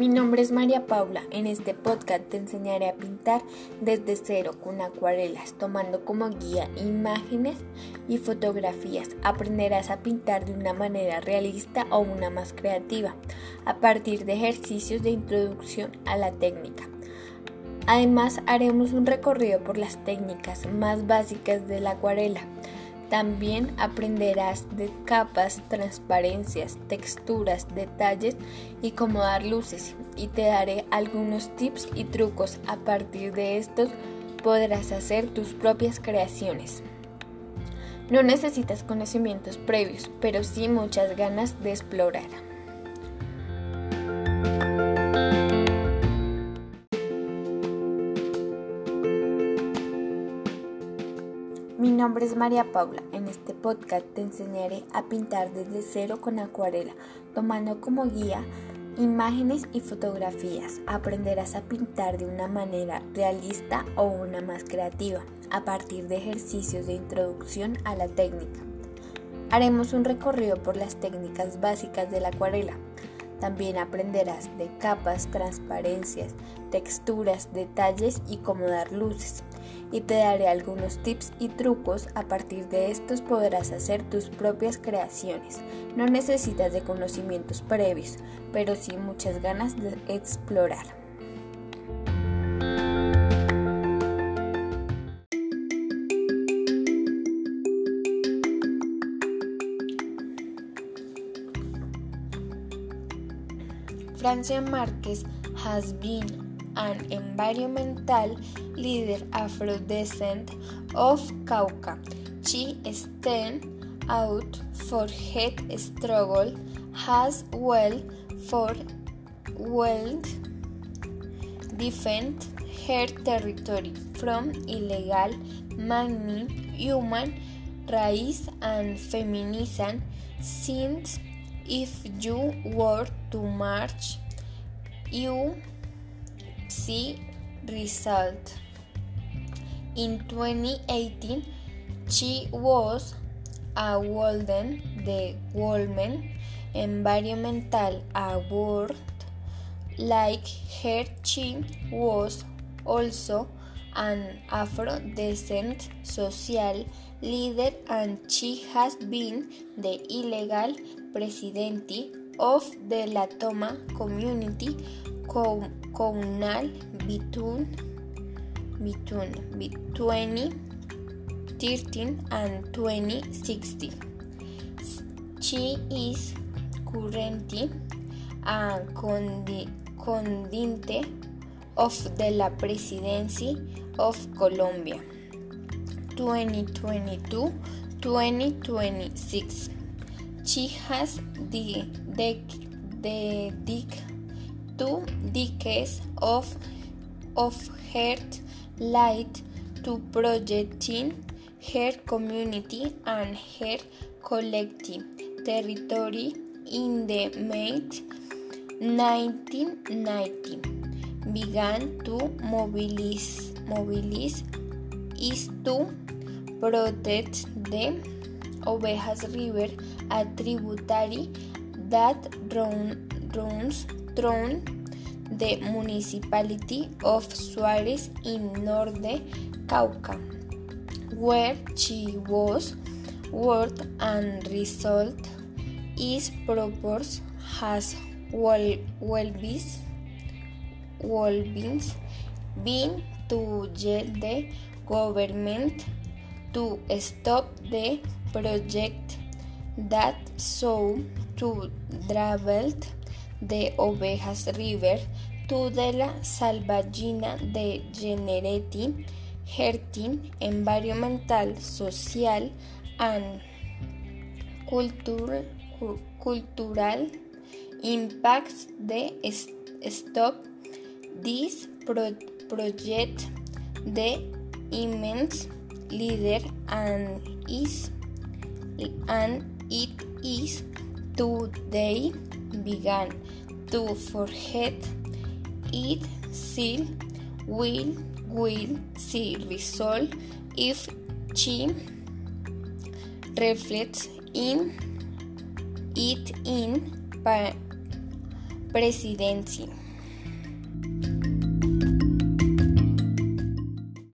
Mi nombre es María Paula. En este podcast te enseñaré a pintar desde cero con acuarelas, tomando como guía imágenes y fotografías. Aprenderás a pintar de una manera realista o una más creativa, a partir de ejercicios de introducción a la técnica. Además, haremos un recorrido por las técnicas más básicas de la acuarela también aprenderás de capas, transparencias, texturas, detalles y cómo dar luces y te daré algunos tips y trucos. A partir de estos podrás hacer tus propias creaciones. No necesitas conocimientos previos, pero sí muchas ganas de explorar. Nombre es María Paula. En este podcast te enseñaré a pintar desde cero con acuarela, tomando como guía imágenes y fotografías. Aprenderás a pintar de una manera realista o una más creativa, a partir de ejercicios de introducción a la técnica. Haremos un recorrido por las técnicas básicas de la acuarela. También aprenderás de capas, transparencias, texturas, detalles y cómo dar luces y te daré algunos tips y trucos. A partir de estos podrás hacer tus propias creaciones. No necesitas de conocimientos previos, pero sí muchas ganas de explorar. Francia Márquez has been an environmental leader Afro-descent of Cauca. She stand out for her struggle as well for well defend her territory from illegal mining, human rights and feminism since if you were to march you See result. In 2018, she was awarded the Women Environmental Award. Like her, she was also an Afro-descent social leader and she has been the illegal president of the La Toma community communal between, between, between 2013 and 2016. She is currently a candidate of the la presidency of Colombia 2022-2026. She has the, the, the, the two decades of, of her light to projecting her community and her collective territory in the mid 1990 began to mobilize, mobilize is to protect the Ovejas River, a tributary that runs the municipality of Suarez in Norte Cauca, where she was worked and result is proposed has Wolbis Wolbins been to the government to stop the project that so to travel de Ovejas River to de la Salvagina de Generati Hertin Environmental, Social and Cultural, Impacts de Stop This Project the immense leader and is and it is today began to forget it still will will see result if she reflects in it in presidency.